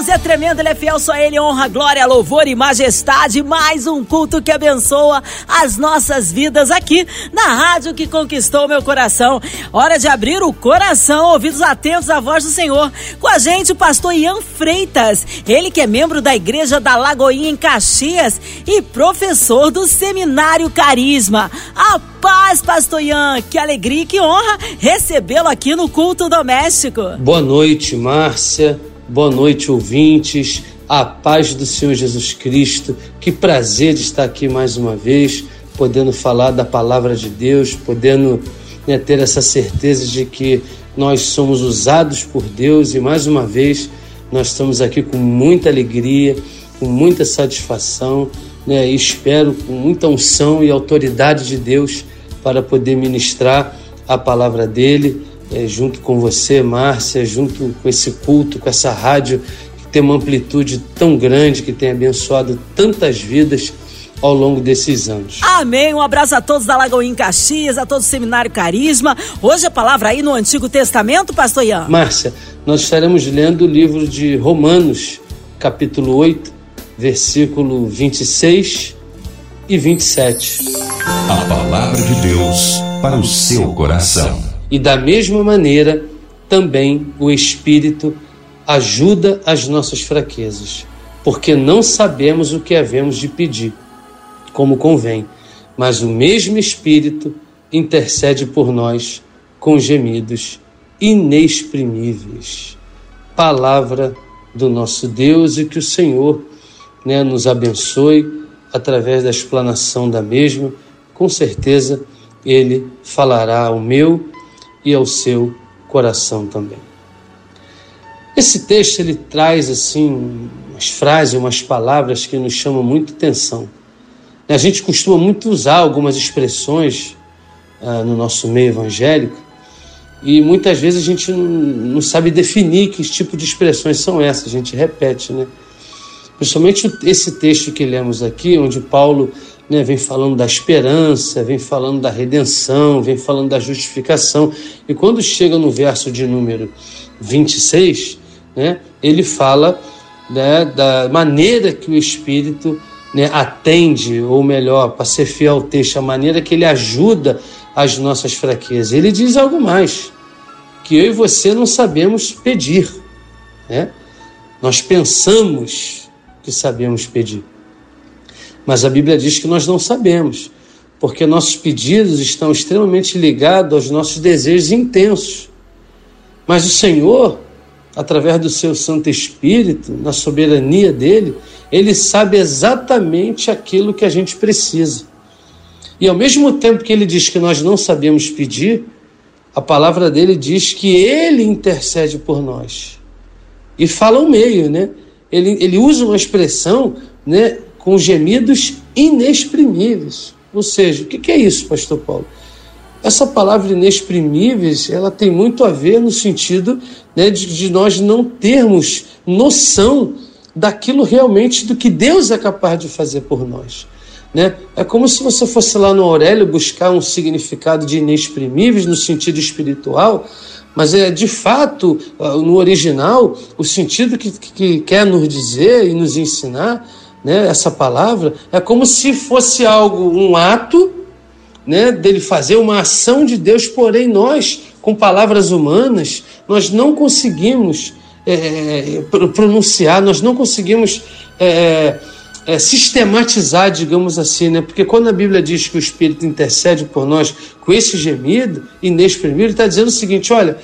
Deus é tremendo, Ele é fiel, só Ele honra, glória, louvor e majestade. Mais um culto que abençoa as nossas vidas aqui na rádio que conquistou meu coração. Hora de abrir o coração, ouvidos atentos à voz do Senhor. Com a gente, o pastor Ian Freitas, ele que é membro da Igreja da Lagoinha em Caxias e professor do Seminário Carisma. A paz, pastor Ian, que alegria e que honra recebê-lo aqui no culto doméstico. Boa noite, Márcia. Boa noite, ouvintes. A paz do Senhor Jesus Cristo. Que prazer de estar aqui mais uma vez, podendo falar da palavra de Deus, podendo né, ter essa certeza de que nós somos usados por Deus e mais uma vez nós estamos aqui com muita alegria, com muita satisfação, né, e espero com muita unção e autoridade de Deus para poder ministrar a palavra dele é, junto com você, Márcia, junto com esse culto, com essa rádio que tem uma amplitude tão grande, que tem abençoado tantas vidas ao longo desses anos. Amém. Um abraço a todos da Lagoinha Caxias, a todo o Seminário Carisma. Hoje a palavra aí no Antigo Testamento, pastor Ian. Márcia, nós estaremos lendo o livro de Romanos, capítulo 8, versículo 26 e 27. A palavra de Deus para o seu coração. E da mesma maneira, também o Espírito ajuda as nossas fraquezas, porque não sabemos o que havemos de pedir, como convém, mas o mesmo Espírito intercede por nós com gemidos inexprimíveis. Palavra do nosso Deus e que o Senhor né, nos abençoe através da explanação da mesma. Com certeza, Ele falará ao meu e ao seu coração também. Esse texto ele traz assim umas frases, umas palavras que nos chamam muito atenção. A gente costuma muito usar algumas expressões ah, no nosso meio evangélico e muitas vezes a gente não, sabe definir que tipo de expressões são essas, a gente repete, né? Principalmente esse texto que lemos aqui, onde Paulo né, vem falando da esperança, vem falando da redenção, vem falando da justificação. E quando chega no verso de número 26, né, ele fala né, da maneira que o Espírito né, atende, ou melhor, para ser fiel ao texto, a maneira que ele ajuda as nossas fraquezas. Ele diz algo mais, que eu e você não sabemos pedir. Né? Nós pensamos que sabemos pedir. Mas a Bíblia diz que nós não sabemos, porque nossos pedidos estão extremamente ligados aos nossos desejos intensos. Mas o Senhor, através do seu Santo Espírito, na soberania dele, ele sabe exatamente aquilo que a gente precisa. E ao mesmo tempo que ele diz que nós não sabemos pedir, a palavra dele diz que ele intercede por nós. E fala o meio, né? Ele, ele usa uma expressão né, com gemidos inexprimíveis. Ou seja, o que é isso, pastor Paulo? Essa palavra inexprimíveis, ela tem muito a ver no sentido né, de, de nós não termos noção daquilo realmente do que Deus é capaz de fazer por nós. Né? É como se você fosse lá no Aurélio buscar um significado de inexprimíveis no sentido espiritual, mas é de fato, ah, no original, o sentido que, que quer nos dizer e nos ensinar né, essa palavra, é como se fosse algo, um ato, né, dele fazer uma ação de Deus, porém nós, com palavras humanas, nós não conseguimos é, pronunciar, nós não conseguimos é, é, sistematizar, digamos assim, né? Porque quando a Bíblia diz que o Espírito intercede por nós com esse gemido inexprimível, está dizendo o seguinte: olha,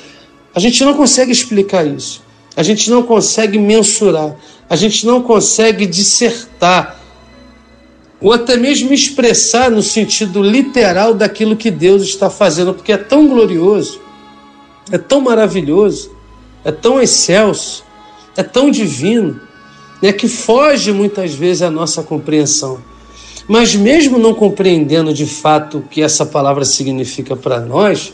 a gente não consegue explicar isso, a gente não consegue mensurar, a gente não consegue dissertar ou até mesmo expressar no sentido literal daquilo que Deus está fazendo, porque é tão glorioso, é tão maravilhoso, é tão excelso, é tão divino, né, que foge muitas vezes à nossa compreensão. Mas mesmo não compreendendo de fato o que essa palavra significa para nós,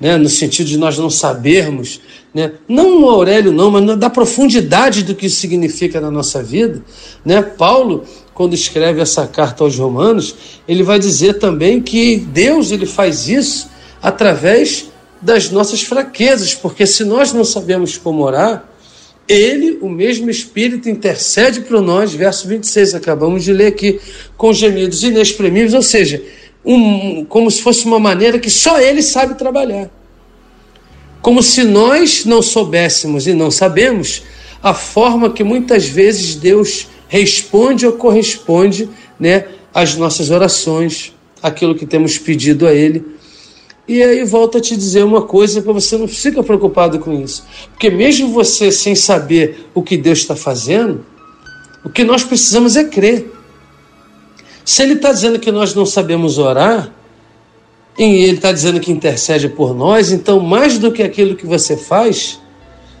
né, no sentido de nós não sabermos, né, não no Aurélio não, mas da profundidade do que isso significa na nossa vida. Né? Paulo, quando escreve essa carta aos Romanos, ele vai dizer também que Deus ele faz isso através das nossas fraquezas, porque se nós não sabemos como orar, ele, o mesmo Espírito, intercede por nós, verso 26, acabamos de ler aqui, com gemidos inexprimíveis, ou seja, um, como se fosse uma maneira que só ele sabe trabalhar. Como se nós não soubéssemos e não sabemos a forma que muitas vezes Deus responde ou corresponde né, às nossas orações, aquilo que temos pedido a Ele. E aí volto a te dizer uma coisa para você não fica preocupado com isso. Porque mesmo você sem saber o que Deus está fazendo, o que nós precisamos é crer. Se ele está dizendo que nós não sabemos orar, e ele está dizendo que intercede por nós, então mais do que aquilo que você faz,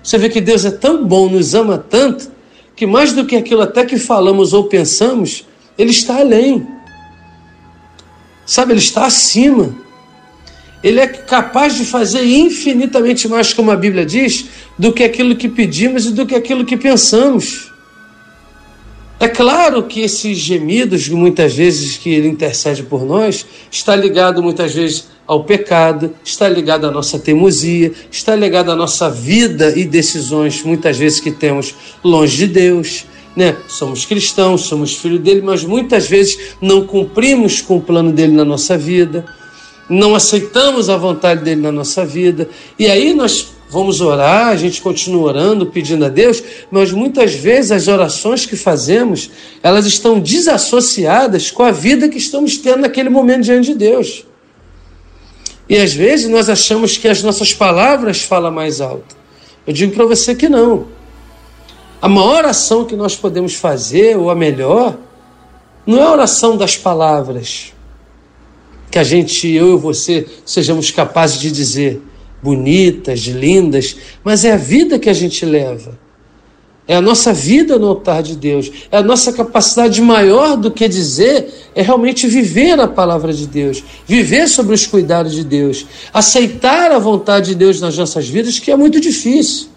você vê que Deus é tão bom, nos ama tanto, que mais do que aquilo até que falamos ou pensamos, Ele está além. Sabe, Ele está acima. Ele é capaz de fazer infinitamente mais, como a Bíblia diz, do que aquilo que pedimos e do que aquilo que pensamos. É claro que esses gemidos, muitas vezes que ele intercede por nós, está ligado muitas vezes ao pecado, está ligado à nossa teimosia, está ligado à nossa vida e decisões, muitas vezes que temos longe de Deus. Né? Somos cristãos, somos filhos dele, mas muitas vezes não cumprimos com o plano dele na nossa vida, não aceitamos a vontade dele na nossa vida, e aí nós vamos orar, a gente continua orando, pedindo a Deus, mas muitas vezes as orações que fazemos, elas estão desassociadas com a vida que estamos tendo naquele momento diante de Deus. E às vezes nós achamos que as nossas palavras falam mais alto. Eu digo para você que não. A maior oração que nós podemos fazer, ou a melhor, não é a oração das palavras, que a gente, eu e você, sejamos capazes de dizer bonitas, lindas, mas é a vida que a gente leva. É a nossa vida no altar de Deus. É a nossa capacidade maior do que dizer, é realmente viver a palavra de Deus, viver sobre os cuidados de Deus, aceitar a vontade de Deus nas nossas vidas, que é muito difícil.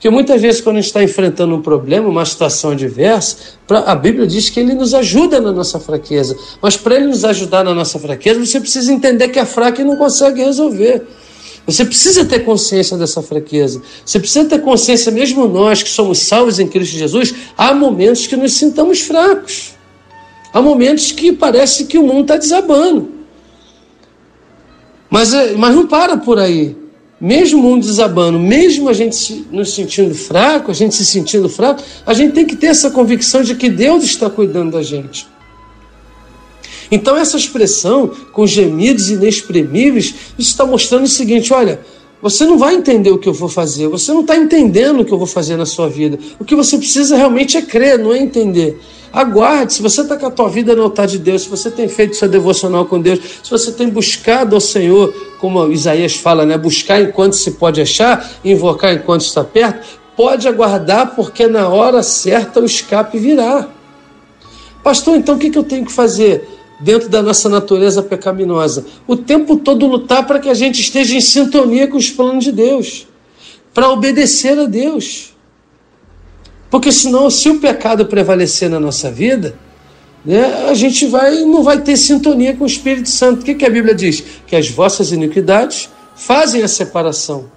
Porque muitas vezes, quando a gente está enfrentando um problema, uma situação adversa, a Bíblia diz que Ele nos ajuda na nossa fraqueza. Mas para Ele nos ajudar na nossa fraqueza, você precisa entender que é fraco e não consegue resolver. Você precisa ter consciência dessa fraqueza. Você precisa ter consciência, mesmo nós que somos salvos em Cristo Jesus, há momentos que nos sintamos fracos. Há momentos que parece que o mundo está desabando. Mas, é, mas não para por aí. Mesmo o mundo desabando, mesmo a gente nos sentindo fraco, a gente se sentindo fraco, a gente tem que ter essa convicção de que Deus está cuidando da gente. Então, essa expressão, com gemidos inexprimíveis, está mostrando o seguinte: olha, você não vai entender o que eu vou fazer, você não está entendendo o que eu vou fazer na sua vida. O que você precisa realmente é crer, não é entender. Aguarde, se você está com a tua vida no altar de Deus, se você tem feito seu devocional com Deus, se você tem buscado ao Senhor, como Isaías fala, né? buscar enquanto se pode achar, invocar enquanto está perto, pode aguardar, porque na hora certa o escape virá. Pastor, então o que eu tenho que fazer? Dentro da nossa natureza pecaminosa. O tempo todo lutar para que a gente esteja em sintonia com os planos de Deus, para obedecer a Deus. Porque senão, se o pecado prevalecer na nossa vida, né, a gente vai, não vai ter sintonia com o Espírito Santo. O que, que a Bíblia diz? Que as vossas iniquidades fazem a separação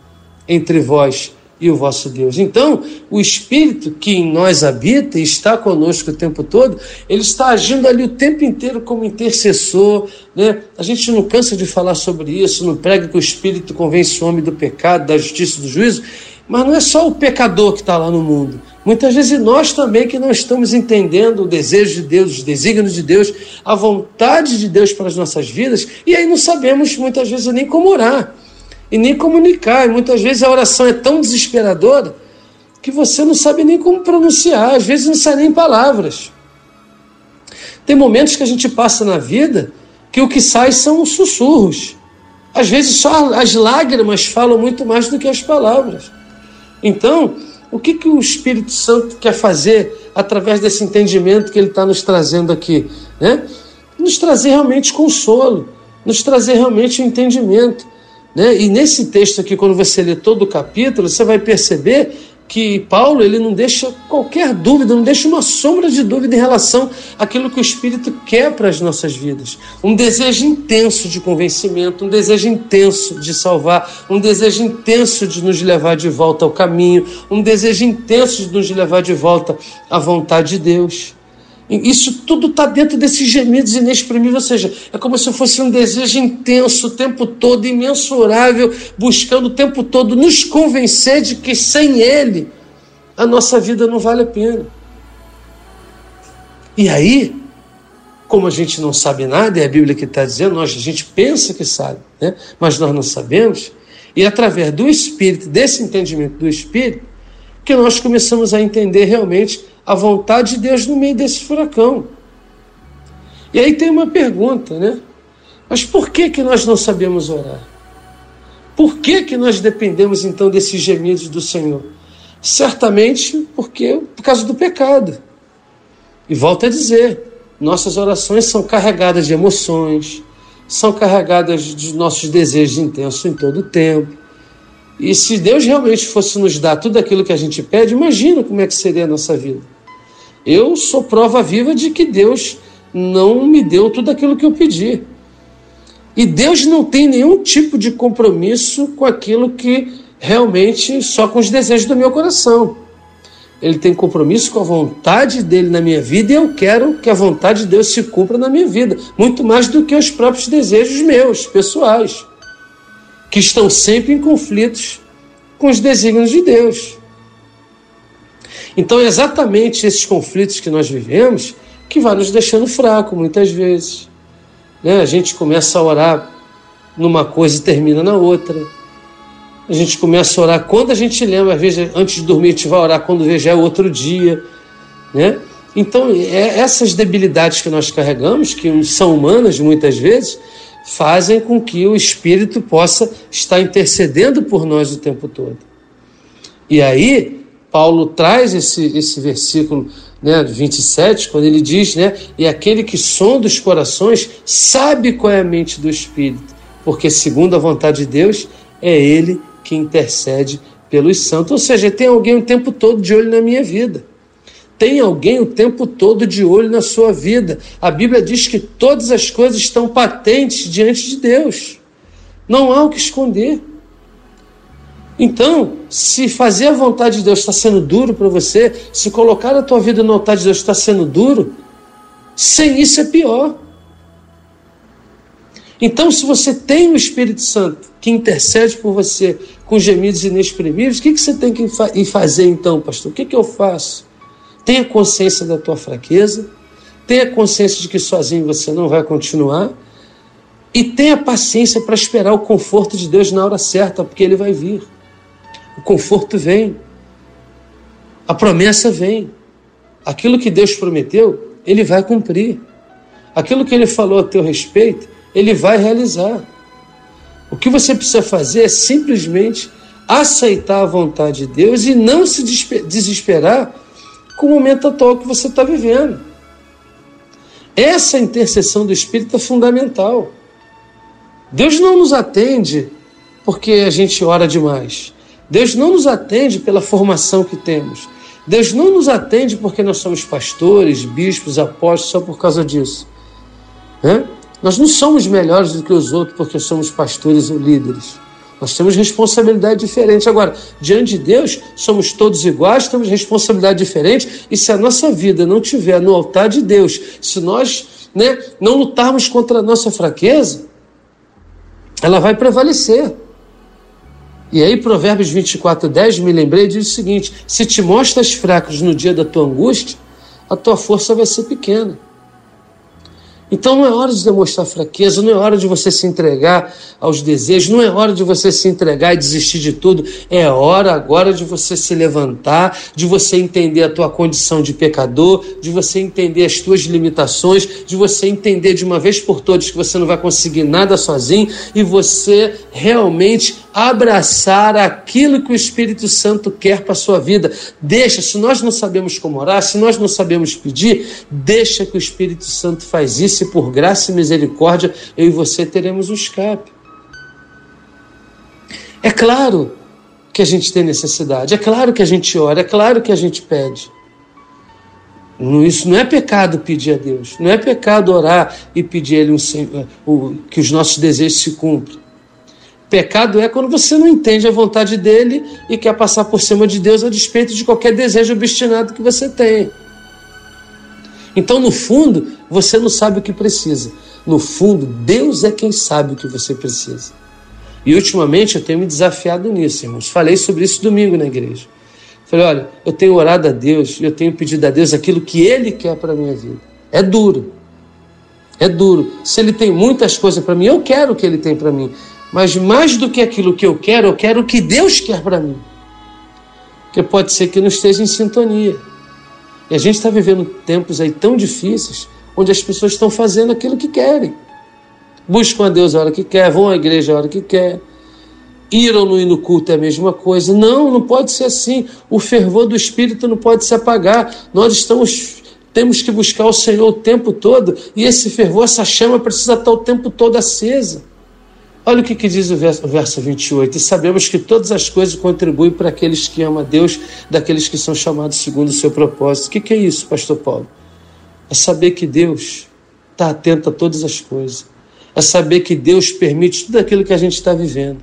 entre vós e o vosso Deus. Então, o Espírito que em nós habita e está conosco o tempo todo, ele está agindo ali o tempo inteiro como intercessor. Né? A gente não cansa de falar sobre isso, não prega que o Espírito convence o homem do pecado, da justiça do juízo, mas não é só o pecador que está lá no mundo. Muitas vezes nós também que não estamos entendendo o desejo de Deus, os desígnios de Deus, a vontade de Deus para as nossas vidas, e aí não sabemos muitas vezes nem como orar e nem comunicar. E muitas vezes a oração é tão desesperadora que você não sabe nem como pronunciar, às vezes não sai nem palavras. Tem momentos que a gente passa na vida que o que sai são os sussurros. Às vezes só as lágrimas falam muito mais do que as palavras. Então, o que, que o Espírito Santo quer fazer através desse entendimento que ele está nos trazendo aqui? Né? Nos trazer realmente consolo, nos trazer realmente o entendimento Né? E nesse texto aqui, quando você lê todo o capítulo, você vai perceber que Paulo ele não deixa qualquer dúvida, não deixa uma sombra de dúvida em relação àquilo que o Espírito quer para as nossas vidas. Um desejo intenso de convencimento, um desejo intenso de salvar, um desejo intenso de nos levar de volta ao caminho, um desejo intenso de nos levar de volta à vontade de Deus. Isso tudo está dentro desses gemidos inexprimíveis, ou seja, é como se fosse um desejo intenso o tempo todo, imensurável, buscando o tempo todo nos convencer de que sem Ele a nossa vida não vale a pena. E aí, como a gente não sabe nada, é a Bíblia que está dizendo, nós, a gente pensa que sabe, né? mas nós não sabemos, e através do Espírito, desse entendimento do Espírito, que nós começamos a entender realmente a vontade de Deus no meio desse furacão. E aí tem uma pergunta, né? Mas por que, que nós não sabemos orar? Por que, que nós dependemos então desses gemidos do Senhor? Certamente porque por causa do pecado. E volto a dizer, nossas orações são carregadas de emoções, são carregadas de nossos desejos intensos em todo o tempo. E se Deus realmente fosse nos dar tudo aquilo que a gente pede, imagina como é que seria a nossa vida. Eu sou prova viva de que Deus não me deu tudo aquilo que eu pedi. E Deus não tem nenhum tipo de compromisso com aquilo que realmente só com os desejos do meu coração. Ele tem compromisso com a vontade dele na minha vida e eu quero que a vontade de Deus se cumpra na minha vida, muito mais do que os próprios desejos meus, pessoais, que estão sempre em conflitos com os desígnios de Deus. Então, é exatamente esses conflitos que nós vivemos que vai nos deixando fraco muitas vezes. Né? A gente começa a orar numa coisa e termina na outra. A gente começa a orar quando a gente lembra, às vezes antes de dormir a gente vai orar quando vê já é outro dia. Né? Então, é, essas debilidades que nós carregamos, que são humanas muitas vezes, fazem com que o Espírito possa estar intercedendo por nós o tempo todo. E aí, Paulo traz esse, esse versículo né, 27, quando ele diz, né, e aquele que sonda os corações sabe qual é a mente do Espírito, porque segundo a vontade de Deus, é ele que intercede pelos santos. Ou seja, tem alguém o tempo todo de olho na minha vida. Tem alguém o tempo todo de olho na sua vida. A Bíblia diz que todas as coisas estão patentes diante de Deus. Não há o que esconder. Então, se fazer a vontade de Deus está sendo duro para você, se colocar a tua vida no altar de Deus está sendo duro, sem isso é pior. Então, se você tem o Espírito Santo que intercede por você com gemidos inexprimíveis, o que, que você tem que fazer então, pastor? O que, que eu faço? Tenha consciência da tua fraqueza, tenha consciência de que sozinho você não vai continuar e tenha paciência para esperar o conforto de Deus na hora certa, porque ele vai vir. O conforto vem. A promessa vem. Aquilo que Deus prometeu, ele vai cumprir. Aquilo que ele falou a teu respeito, ele vai realizar. O que você precisa fazer é simplesmente aceitar a vontade de Deus e não se desesperar com o momento atual que você está vivendo. Essa intercessão do Espírito é fundamental. Deus não nos atende porque a gente ora demais. Deus não nos atende pela formação que temos. Deus não nos atende porque nós somos pastores, bispos, apóstolos, só por causa disso. Nós não somos melhores do que os outros porque somos pastores ou líderes. Nós temos responsabilidade diferente. Agora, diante de Deus, somos todos iguais, temos responsabilidade diferente. E se a nossa vida não tiver no altar de Deus, se nós né, não lutarmos contra a nossa fraqueza, ela vai prevalecer. E aí, Provérbios 24, 10, me lembrei, diz o seguinte: se te mostras fracos no dia da tua angústia, a tua força vai ser pequena. Então não é hora de demonstrar fraqueza, não é hora de você se entregar aos desejos, não é hora de você se entregar e desistir de tudo. É hora agora de você se levantar, de você entender a tua condição de pecador, de você entender as tuas limitações, de você entender de uma vez por todas que você não vai conseguir nada sozinho e você realmente abraçar aquilo que o Espírito Santo quer para a sua vida. Deixa, se nós não sabemos como orar, se nós não sabemos pedir, deixa que o Espírito Santo faz isso e por graça e misericórdia eu e você teremos o escape. É claro que a gente tem necessidade, é claro que a gente ora, é claro que a gente pede. Isso não é pecado pedir a Deus, não é pecado orar e pedir Ele um, que os nossos desejos se cumpram. Pecado é quando você não entende a vontade dele e quer passar por cima de Deus a despeito de qualquer desejo obstinado que você tem. Então, no fundo, você não sabe o que precisa. No fundo, Deus é quem sabe o que você precisa. E ultimamente eu tenho me desafiado nisso, irmãos. Falei sobre isso domingo na igreja. Falei, olha, eu tenho orado a Deus, eu tenho pedido a Deus aquilo que Ele quer para a minha vida. É duro. É duro. Se Ele tem muitas coisas para mim, eu quero o que Ele tem para mim. Mas mais do que aquilo que eu quero, eu quero o que Deus quer para mim. Porque pode ser que não esteja em sintonia. E a gente está vivendo tempos aí tão difíceis, onde as pessoas estão fazendo aquilo que querem. Buscam a Deus a hora que quer, vão à igreja a hora que quer. Ir ou não ir no culto é a mesma coisa. Não, não pode ser assim. O fervor do Espírito não pode se apagar. Nós estamos temos que buscar o Senhor o tempo todo e esse fervor, essa chama precisa estar o tempo todo acesa. Olha o que, que diz o verso, o verso 28. E sabemos que todas as coisas contribuem para aqueles que amam a Deus, daqueles que são chamados segundo o seu propósito. O que, que é isso, Pastor Paulo? É saber que Deus está atento a todas as coisas é saber que Deus permite tudo aquilo que a gente está vivendo.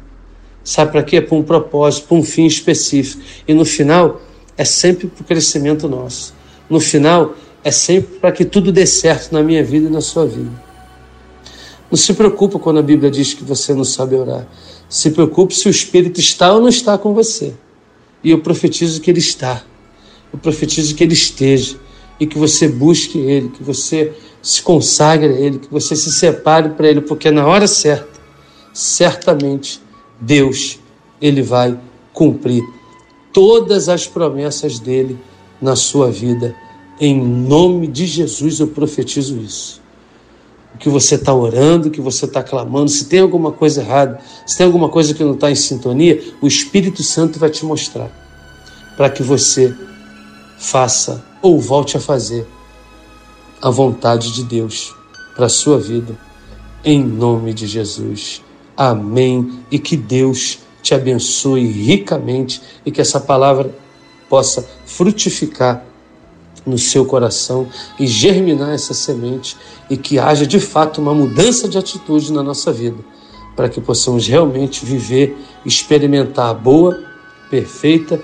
Sabe para quê? Para um propósito, para um fim específico. E no final, é sempre para o crescimento nosso. No final, é sempre para que tudo dê certo na minha vida e na sua vida. Não se preocupe quando a Bíblia diz que você não sabe orar. Se preocupe se o Espírito está ou não está com você. E eu profetizo que ele está. Eu profetizo que ele esteja. E que você busque ele, que você se consagre a Ele, que você se separe para Ele, porque na hora certa, certamente Deus ele vai cumprir todas as promessas dele na sua vida. Em nome de Jesus eu profetizo isso. Que você está orando, que você está clamando, se tem alguma coisa errada, se tem alguma coisa que não está em sintonia, o Espírito Santo vai te mostrar para que você faça ou volte a fazer a vontade de Deus para a sua vida, em nome de Jesus. Amém. E que Deus te abençoe ricamente e que essa palavra possa frutificar no seu coração e germinar essa semente e que haja de fato uma mudança de atitude na nossa vida, para que possamos realmente viver, experimentar a boa, perfeita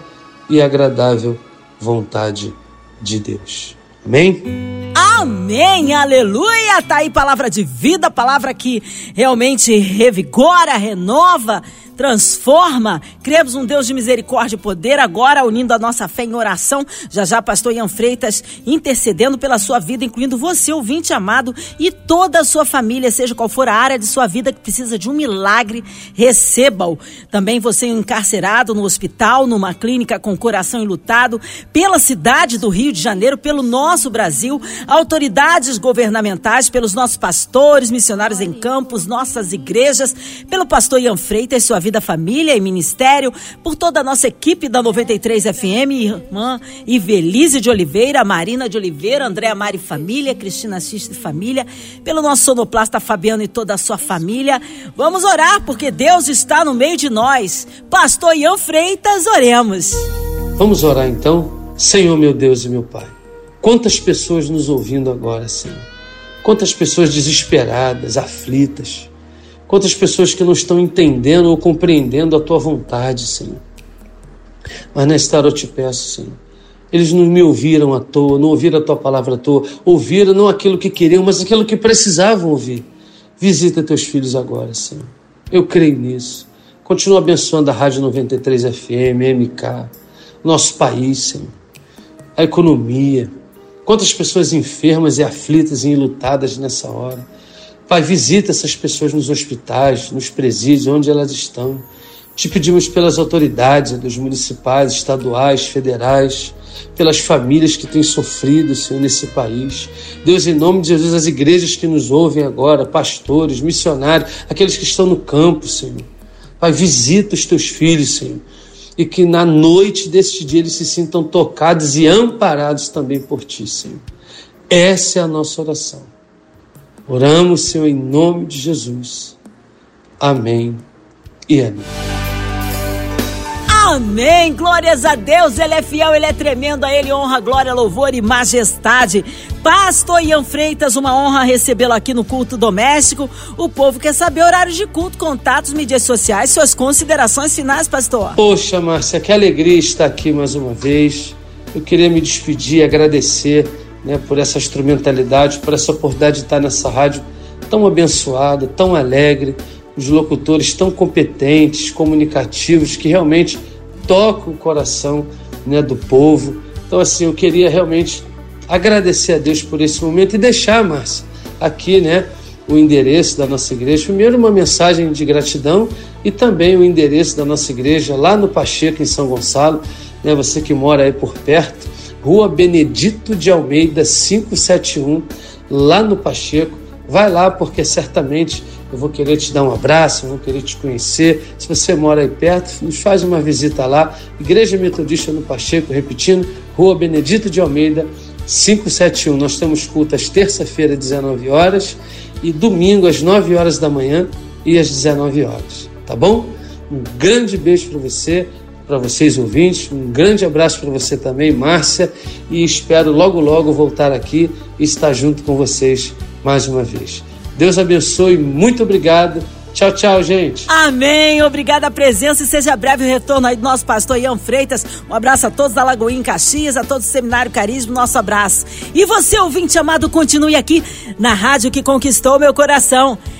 e agradável vontade de Deus. Amém? Amém, aleluia! Tá aí palavra de vida, palavra que realmente revigora, renova transforma. Cremos um Deus de misericórdia e poder, agora unindo a nossa fé em oração. Já já, pastor Ian Freitas intercedendo pela sua vida, incluindo você, ouvinte amado, e toda a sua família, seja qual for a área de sua vida que precisa de um milagre, receba-o. Também você encarcerado no hospital, numa clínica com coração enlutado, pela cidade do Rio de Janeiro, pelo nosso Brasil, autoridades governamentais, pelos nossos pastores, missionários em campos, nossas igrejas, pelo pastor Ian Freitas, sua Vida Família e Ministério, por toda a nossa equipe da 93 FM, irmã Ivelise de Oliveira, Marina de Oliveira, Andréa Mari Família, Cristina Xiste Família, pelo nosso sonoplasta Fabiano e toda a sua família. Vamos orar, porque Deus está no meio de nós. Pastor Ian Freitas, oremos. Vamos orar então? Senhor, meu Deus e meu Pai, quantas pessoas nos ouvindo agora, Senhor. Quantas pessoas desesperadas, aflitas, Quantas pessoas que não estão entendendo ou compreendendo a tua vontade, Senhor. Mas nesta hora eu te peço, Senhor. Eles não me ouviram à toa, não ouviram a tua palavra à toa, ouviram não aquilo que queriam, mas aquilo que precisavam ouvir. Visita teus filhos agora, Senhor. Eu creio nisso. Continua abençoando a Rádio 93 FM, MK, nosso país, Senhor. A economia. Quantas pessoas enfermas e aflitas e enlutadas nessa hora. Pai, visita essas pessoas nos hospitais, nos presídios, onde elas estão. Te pedimos pelas autoridades, dos municipais, estaduais, federais, pelas famílias que têm sofrido, Senhor, nesse país. Deus, em nome de Jesus, as igrejas que nos ouvem agora, pastores, missionários, aqueles que estão no campo, Senhor. Pai, visita os teus filhos, Senhor. E que na noite deste dia eles se sintam tocados e amparados também por Ti, Senhor. Essa é a nossa oração. Oramos, Senhor, em nome de Jesus. Amém e amém. Amém. Glórias a Deus. Ele é fiel, ele é tremendo. A ele honra, glória, louvor e majestade. Pastor Ian Freitas, uma honra recebê-lo aqui no culto doméstico. O povo quer saber horários de culto, contatos, mídias sociais, suas considerações finais, pastor. Poxa, Márcia, que alegria estar aqui mais uma vez. Eu queria me despedir, agradecer né, por essa instrumentalidade, por essa oportunidade de estar nessa rádio tão abençoada, tão alegre os locutores tão competentes, comunicativos, que realmente tocam o coração né, do povo. Então, assim, eu queria realmente agradecer a Deus por esse momento e deixar, Márcia, aqui, né, o endereço da nossa igreja. Primeiro, uma mensagem de gratidão e também o endereço da nossa igreja lá no Pacheco, em São Gonçalo. Né, você que mora aí por perto, Rua Benedito de Almeida, 571, lá no Pacheco. Vai lá, porque certamente eu vou querer te dar um abraço, vou querer te conhecer. Se você mora aí perto, nos faz uma visita lá. Igreja Metodista no Pacheco, repetindo, Rua Benedito de Almeida, 571. Nós temos culto às terça-feira, 19 horas, e domingo, às 9 horas da manhã e às 19 horas. Tá bom? Um grande beijo para você, para vocês ouvintes. Um grande abraço para você também, Márcia, e espero logo, logo voltar aqui e estar junto com vocês mais uma vez. Deus abençoe, muito obrigado. Tchau, tchau, gente. Amém. Obrigada a presença e seja breve o retorno aí do nosso pastor Ian Freitas. Um abraço a todos da Lagoinha em Caxias, a todos do Seminário Carisma, nosso abraço. E você, ouvinte amado, continue aqui na rádio que conquistou meu coração.